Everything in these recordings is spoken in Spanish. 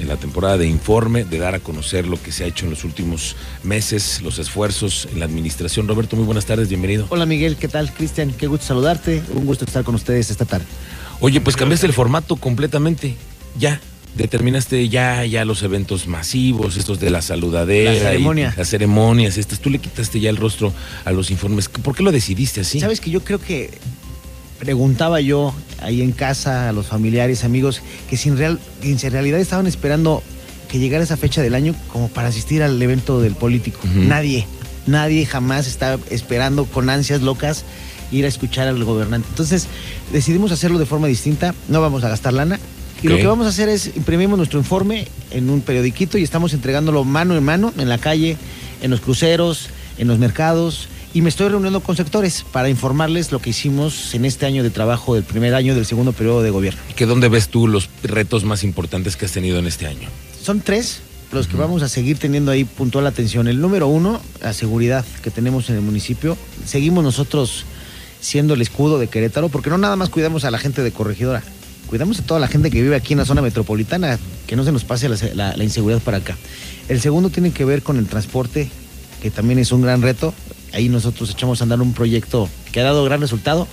en la temporada de informe, de dar a conocer lo que se ha hecho en los últimos meses, los esfuerzos en la administración. Roberto, muy buenas tardes, bienvenido. Hola Miguel, ¿qué tal? Cristian, qué gusto saludarte, un gusto estar con ustedes esta tarde. Oye, pues cambiaste el formato completamente, ya. Determinaste ya, ya los eventos masivos, estos de la saludadera, La ceremonia. las ceremonias, estas. Tú le quitaste ya el rostro a los informes. ¿Por qué lo decidiste así? Sabes que yo creo que preguntaba yo ahí en casa a los familiares, amigos, que si en, real, que realidad estaban esperando que llegara esa fecha del año como para asistir al evento del político. Nadie, nadie jamás está esperando con ansias locas ir a escuchar al gobernante. Entonces decidimos hacerlo de forma distinta, no vamos a gastar lana. Y lo que vamos a hacer es imprimimos nuestro informe en un periodiquito y estamos entregándolo mano en mano en la calle, en los cruceros, en los mercados. Y me estoy reuniendo con sectores para informarles lo que hicimos en este año de trabajo del primer año del segundo periodo de gobierno. ¿Que ¿Dónde ves tú los retos más importantes que has tenido en este año? Son tres los que vamos a seguir teniendo ahí puntual atención. El número uno, la seguridad que tenemos en el municipio. Seguimos nosotros siendo el escudo de Querétaro, porque no nada más cuidamos a la gente de Corregidora, cuidamos a toda la gente que vive aquí en la zona metropolitana, que no se nos pase la, la- la inseguridad para acá. El segundo tiene que ver con el transporte, que también es un gran reto. Ahí nosotros echamos a andar un proyecto que ha dado gran resultado,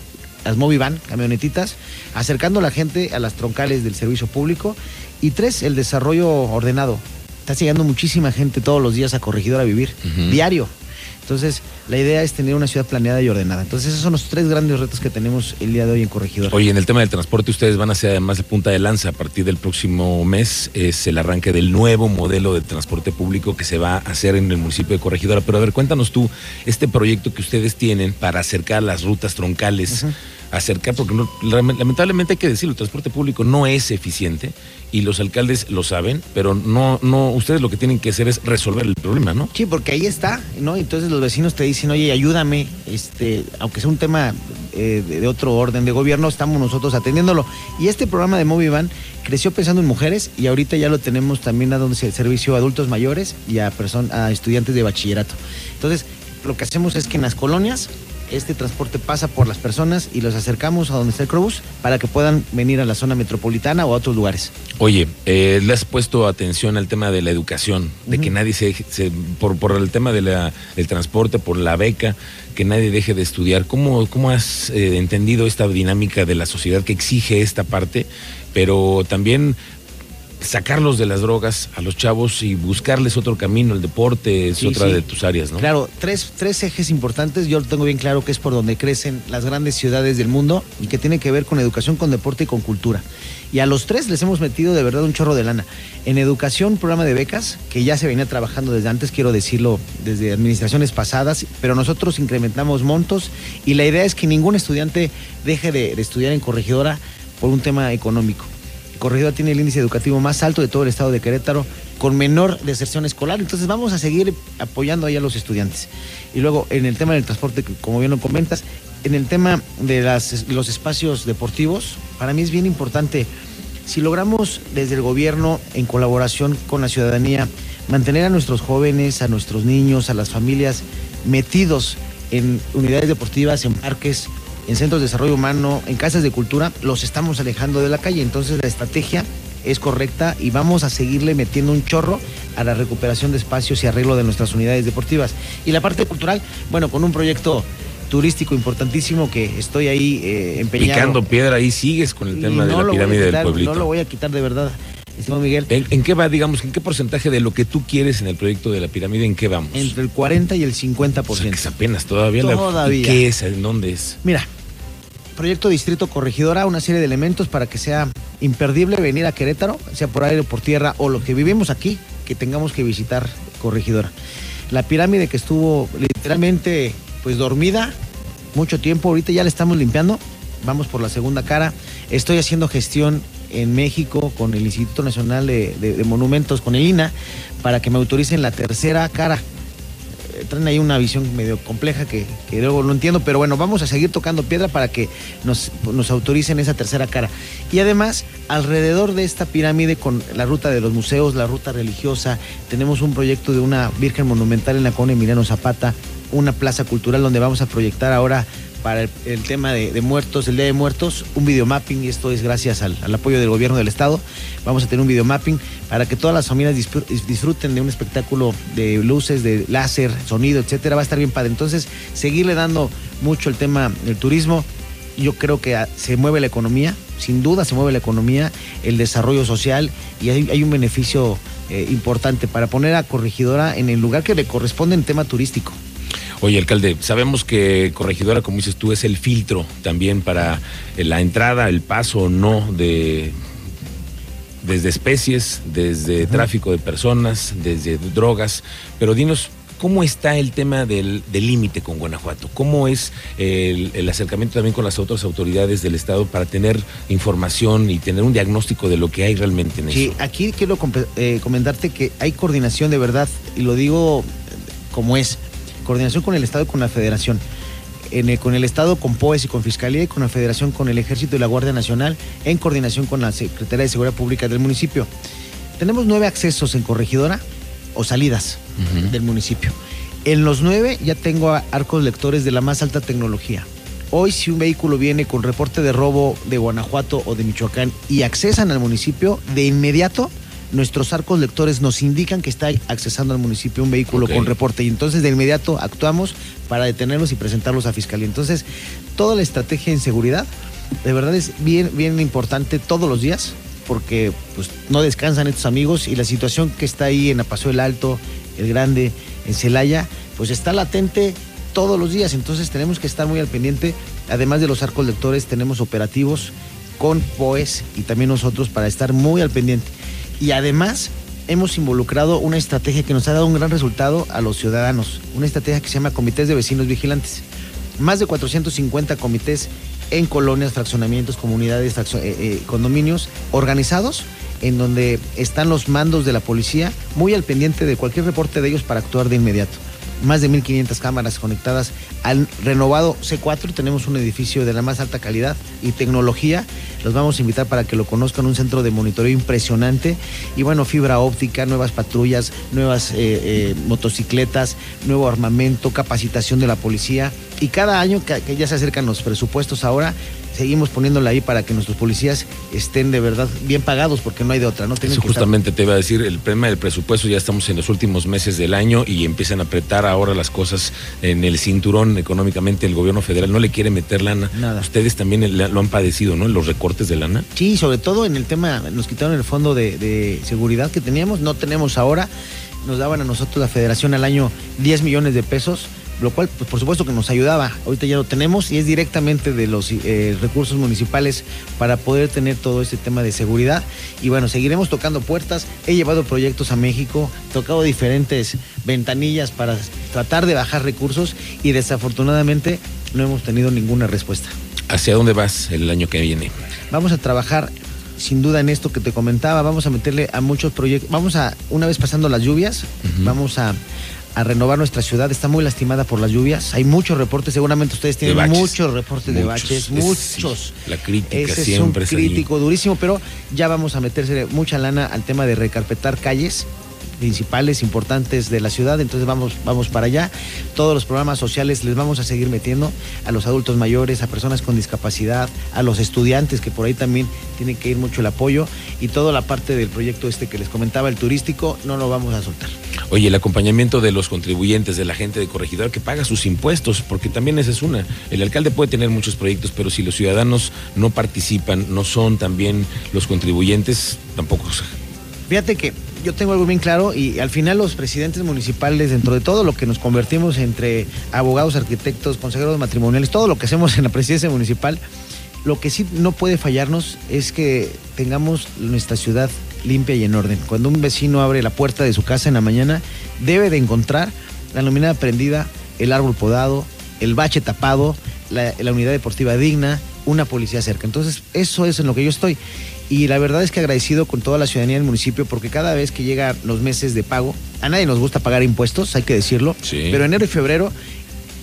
las Movivan, camionetitas, acercando a la gente a las troncales del servicio público. Y tres, el desarrollo ordenado. Está llegando muchísima gente todos los días a Corregidora a vivir, diario. Entonces, la idea es tener una ciudad planeada y ordenada. Entonces, esos son los tres grandes retos que tenemos el día de hoy en Corregidora. Oye, en el tema del transporte, ustedes van a ser además de punta de lanza a partir del próximo mes. Es el arranque del nuevo modelo de transporte público que se va a hacer en el municipio de Corregidora. Pero a ver, cuéntanos tú este proyecto que ustedes tienen para acercar las rutas troncales, acercar, porque no- lame- lamentablemente hay que decirlo, el transporte público no es eficiente y los alcaldes lo saben, pero no, no, ustedes lo que tienen que hacer es resolver el problema, ¿no? Sí, porque ahí está, ¿no? Entonces los vecinos te dicen, oye, ayúdame, este, aunque sea un tema eh, de, otro orden de gobierno, estamos nosotros atendiéndolo. Y este programa de Movivan creció pensando en mujeres y ahorita ya lo tenemos también dando se- servicio a adultos mayores y a, a estudiantes de bachillerato. Entonces, lo que hacemos es que en las colonias este transporte pasa por las personas y los acercamos a donde está el Crobús para que puedan venir a la zona metropolitana o a otros lugares. Oye, eh, le has puesto atención al tema de la educación, de que nadie se, se- por, por el tema de la- del transporte, por la beca, que nadie deje de estudiar. ¿Cómo, cómo has eh, entendido esta dinámica de la sociedad que exige esta parte, pero también sacarlos de las drogas a los chavos y buscarles otro camino? El deporte es Sí, otra sí. de tus áreas, ¿no? Claro, tres, tres ejes importantes. Yo lo tengo bien claro que es por donde crecen las grandes ciudades del mundo y que tiene que ver con educación, con deporte y con cultura. Y a los tres les hemos metido de verdad un chorro de lana. En educación, programa de becas que ya se venía trabajando desde antes, quiero decirlo, desde administraciones pasadas, pero nosotros incrementamos montos y la idea es que ningún estudiante deje de, de estudiar en corregidora por un tema económico. Corregidora tiene el índice educativo más alto de todo el estado de Querétaro, con menor deserción escolar. Entonces vamos a seguir apoyando ahí a los estudiantes. Y luego en el tema del transporte, como bien lo comentas, en el tema de las- los espacios deportivos, para mí es bien importante, si logramos desde el gobierno, en colaboración con la ciudadanía, mantener a nuestros jóvenes, a nuestros niños, a las familias metidos en unidades deportivas, en parques, en centros de desarrollo humano, en casas de cultura, los estamos alejando de la calle. Entonces la estrategia es correcta y vamos a seguirle metiendo un chorro a la recuperación de espacios y arreglo de nuestras unidades deportivas. Y la parte cultural, bueno, con un proyecto turístico importantísimo que estoy ahí eh, empeñado. Picando piedra, ahí sigues con el tema de no la pirámide quitar, del pueblito. No lo voy a quitar de verdad, estimado Miguel. ¿En, en qué va, digamos, en qué porcentaje de lo que tú quieres en el proyecto de la pirámide, en qué vamos? Entre el 40 y el 50%. O sea, que es apenas todavía. la- Todavía. ¿Y qué es? ¿En dónde es? Mira, proyecto Distrito Corregidora, una serie de elementos para que sea imperdible venir a Querétaro, sea por aire o por tierra, o lo que vivimos aquí, que tengamos que visitar Corregidora. La pirámide que estuvo literalmente pues dormida mucho tiempo, ahorita ya la estamos limpiando, vamos por la segunda cara. Estoy haciendo gestión en México con el Instituto Nacional de, Monumentos, con el INA, para que me autoricen la tercera cara traen ahí una visión medio compleja que, que luego no entiendo, pero bueno, vamos a seguir tocando piedra para que nos, nos autoricen esa tercera cara. Y además, alrededor de esta pirámide, con la ruta de los museos, la ruta religiosa, tenemos un proyecto de una Virgen Monumental en la colonia Emiliano Zapata, una plaza cultural donde vamos a proyectar ahora para el, tema de, muertos, el Día de Muertos, un videomapping, y esto es gracias al, apoyo del gobierno del Estado. Vamos a tener un videomapping para que todas las familias disfruten de un espectáculo de luces, de láser, sonido, etcétera. Va a estar bien padre. Entonces, seguirle dando mucho el tema del turismo. Yo creo que se mueve la economía, sin duda se mueve la economía, el desarrollo social y hay, un beneficio eh, importante para poner a Corregidora en el lugar que le corresponde en tema turístico. Oye, alcalde, sabemos que Corregidora, como dices tú, es el filtro también para la entrada, el paso o no de desde especies, desde tráfico de personas, desde drogas, pero dinos, ¿Cómo está el tema del límite con Guanajuato? ¿Cómo es el, acercamiento también con las otras autoridades del Estado para tener información y tener un diagnóstico de lo que hay realmente en eso? Sí, aquí quiero eh, comentarte que hay coordinación de verdad, y lo digo como es coordinación con el Estado y con la Federación. con el Estado, con POES y con Fiscalía, y con la Federación, con el Ejército y la Guardia Nacional, en coordinación con la Secretaría de Seguridad Pública del municipio. Tenemos nueve accesos en corregidora o salidas del municipio. En los nueve ya tengo arcos lectores de la más alta tecnología. Hoy si un vehículo viene con reporte de robo de Guanajuato o de Michoacán y accesan al municipio, de inmediato nuestros arcos lectores nos indican que está accesando al municipio un vehículo con reporte y entonces de inmediato actuamos para detenerlos y presentarlos a fiscalía. Entonces, toda la estrategia en seguridad de verdad es bien, bien importante todos los días porque pues, no descansan estos amigos y la situación que está ahí en Apaso el Alto, el Grande, en Celaya, pues está latente todos los días. Entonces tenemos que estar muy al pendiente. Además de los arcos lectores, tenemos operativos con POES y también nosotros para estar muy al pendiente y además hemos involucrado una estrategia que nos ha dado un gran resultado a los ciudadanos, una estrategia que se llama Comités de Vecinos Vigilantes. Más de 450 comités en colonias, fraccionamientos, comunidades, eh, eh, condominios organizados en donde están los mandos de la policía muy al pendiente de cualquier reporte de ellos para actuar de inmediato más de 1.500 cámaras conectadas al renovado C4. Tenemos un edificio de la más alta calidad y tecnología. Los vamos a invitar para que lo conozcan, un centro de monitoreo impresionante. Y bueno, fibra óptica, nuevas patrullas, nuevas eh, eh, motocicletas, nuevo armamento, capacitación de la policía. Y cada año que ya se acercan los presupuestos ahora, seguimos poniéndola ahí para que nuestros policías estén de verdad bien pagados, porque no hay de otra, ¿no? Eso justamente te iba a decir, el problema del presupuesto, ya estamos en los últimos meses del año y empiezan a apretar ahora las cosas en el cinturón económicamente, el gobierno federal no le quiere meter lana. Nada. Ustedes también lo han padecido, ¿no? Los recortes de lana. Sí, sobre todo en el tema, nos quitaron el fondo de, de seguridad que teníamos, no tenemos ahora, nos daban a nosotros la federación al año 10 millones de pesos lo cual pues, por supuesto que nos ayudaba. Ahorita ya lo tenemos y es directamente de los eh, recursos municipales para poder tener todo este tema de seguridad. Y bueno, seguiremos tocando puertas. He llevado proyectos a México, tocado diferentes ventanillas para tratar de bajar recursos y desafortunadamente no hemos tenido ninguna respuesta. ¿Hacia dónde vas el año que viene? Vamos a trabajar sin duda en esto que te comentaba, vamos a meterle a muchos proyectos, vamos a, una vez pasando las lluvias, vamos a, a renovar nuestra ciudad. Está muy lastimada por las lluvias. Hay muchos reportes, seguramente ustedes tienen muchos reportes de baches, muchos. la crítica siempre es un crítico durísimo, pero ya vamos a meterse mucha lana al tema de recarpetar calles principales importantes de la ciudad, entonces vamos, vamos para allá. Todos los programas sociales les vamos a seguir metiendo a los adultos mayores, a personas con discapacidad, a los estudiantes, que por ahí también tiene que ir mucho el apoyo, y toda la parte del proyecto este que les comentaba, el turístico, no lo vamos a soltar. Oye, el acompañamiento de los contribuyentes, de la gente de corregidor que paga sus impuestos, porque también esa es una. El alcalde puede tener muchos proyectos, pero si los ciudadanos no participan, no son también los contribuyentes, tampoco. Fíjate que yo tengo algo bien claro y al final los presidentes municipales, dentro de todo lo que nos convertimos entre abogados, arquitectos, consejeros matrimoniales, todo lo que hacemos en la presidencia municipal, lo que sí no puede fallarnos es que tengamos nuestra ciudad limpia y en orden. Cuando un vecino abre la puerta de su casa en la mañana, debe de encontrar la luminaria prendida, el árbol podado, el bache tapado, la, la unidad deportiva digna, una policía cerca. Entonces, eso es en lo que yo estoy. Y la verdad es que agradecido con toda la ciudadanía del municipio porque cada vez que llegan los meses de pago, a nadie nos gusta pagar impuestos, hay que decirlo, pero enero y febrero,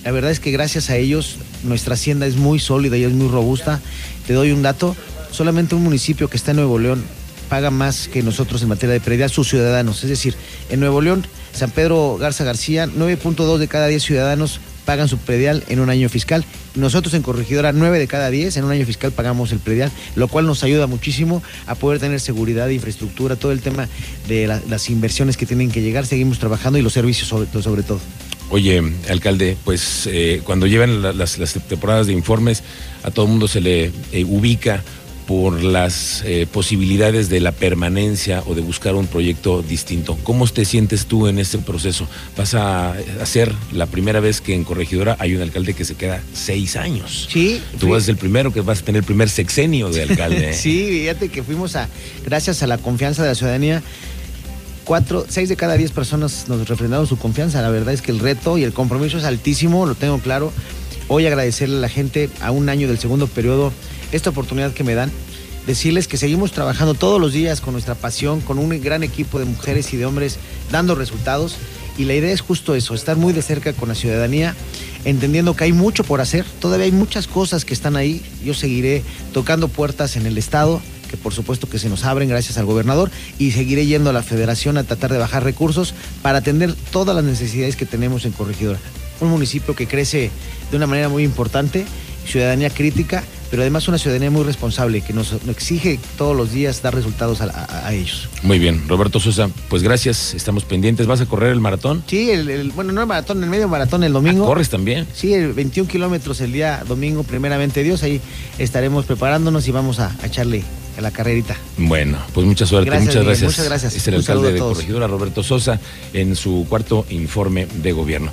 la verdad es que gracias a ellos nuestra hacienda es muy sólida y es muy robusta. Te doy un dato, solamente un municipio que está en Nuevo León paga más que nosotros en materia de predial sus ciudadanos. Es decir, en Nuevo León, San Pedro Garza García, 9.2 de cada 10 ciudadanos pagan su predial en un año fiscal. Nosotros en Corregidora, 9 de cada 10 en un año fiscal pagamos el predial, lo cual nos ayuda muchísimo a poder tener seguridad, infraestructura, todo el tema de la, las inversiones que tienen que llegar. Seguimos trabajando y los servicios sobre, sobre todo. Oye, alcalde, pues eh, cuando llevan la, las, las, temporadas de informes, a todo el mundo se le eh, ubica por las eh, posibilidades de la permanencia o de buscar un proyecto distinto. ¿Cómo te sientes tú en este proceso? Vas a hacer la primera vez que en Corregidora hay un alcalde que se queda seis años. Sí. Tú vas el primero que vas a tener el primer sexenio de alcalde. sí, fíjate que fuimos a, gracias a la confianza de la ciudadanía, cuatro, seis de cada diez personas nos refrendaron su confianza. La verdad es que el reto y el compromiso es altísimo, lo tengo claro. Hoy agradecerle a la gente a un año del segundo periodo esta oportunidad que me dan. Decirles que seguimos trabajando todos los días con nuestra pasión, con un gran equipo de mujeres y de hombres dando resultados. Y la idea es justo eso, estar muy de cerca con la ciudadanía, entendiendo que hay mucho por hacer. Todavía hay muchas cosas que están ahí. Yo seguiré tocando puertas en el Estado, que por supuesto que se nos abren gracias al gobernador, y seguiré yendo a la federación a tratar de bajar recursos para atender todas las necesidades que tenemos en Corregidora. Un municipio que crece de una manera muy importante, ciudadanía crítica, pero además una ciudadanía muy responsable que nos, exige todos los días dar resultados a, a, a, ellos. Muy bien, Roberto Sosa, pues gracias, estamos pendientes. ¿Vas a correr el maratón? Sí, el, el, bueno, no el maratón, el medio maratón el domingo. ¿Ah, ¿Corres también? Sí, el 21 kilómetros el día domingo, primeramente Dios, ahí estaremos preparándonos y vamos a, a echarle a la carrerita. Bueno, pues mucha suerte, gracias, muchas gracias. Muchas gracias. Es el Un alcalde de. Corregidora, Roberto Sosa, en su cuarto informe de gobierno.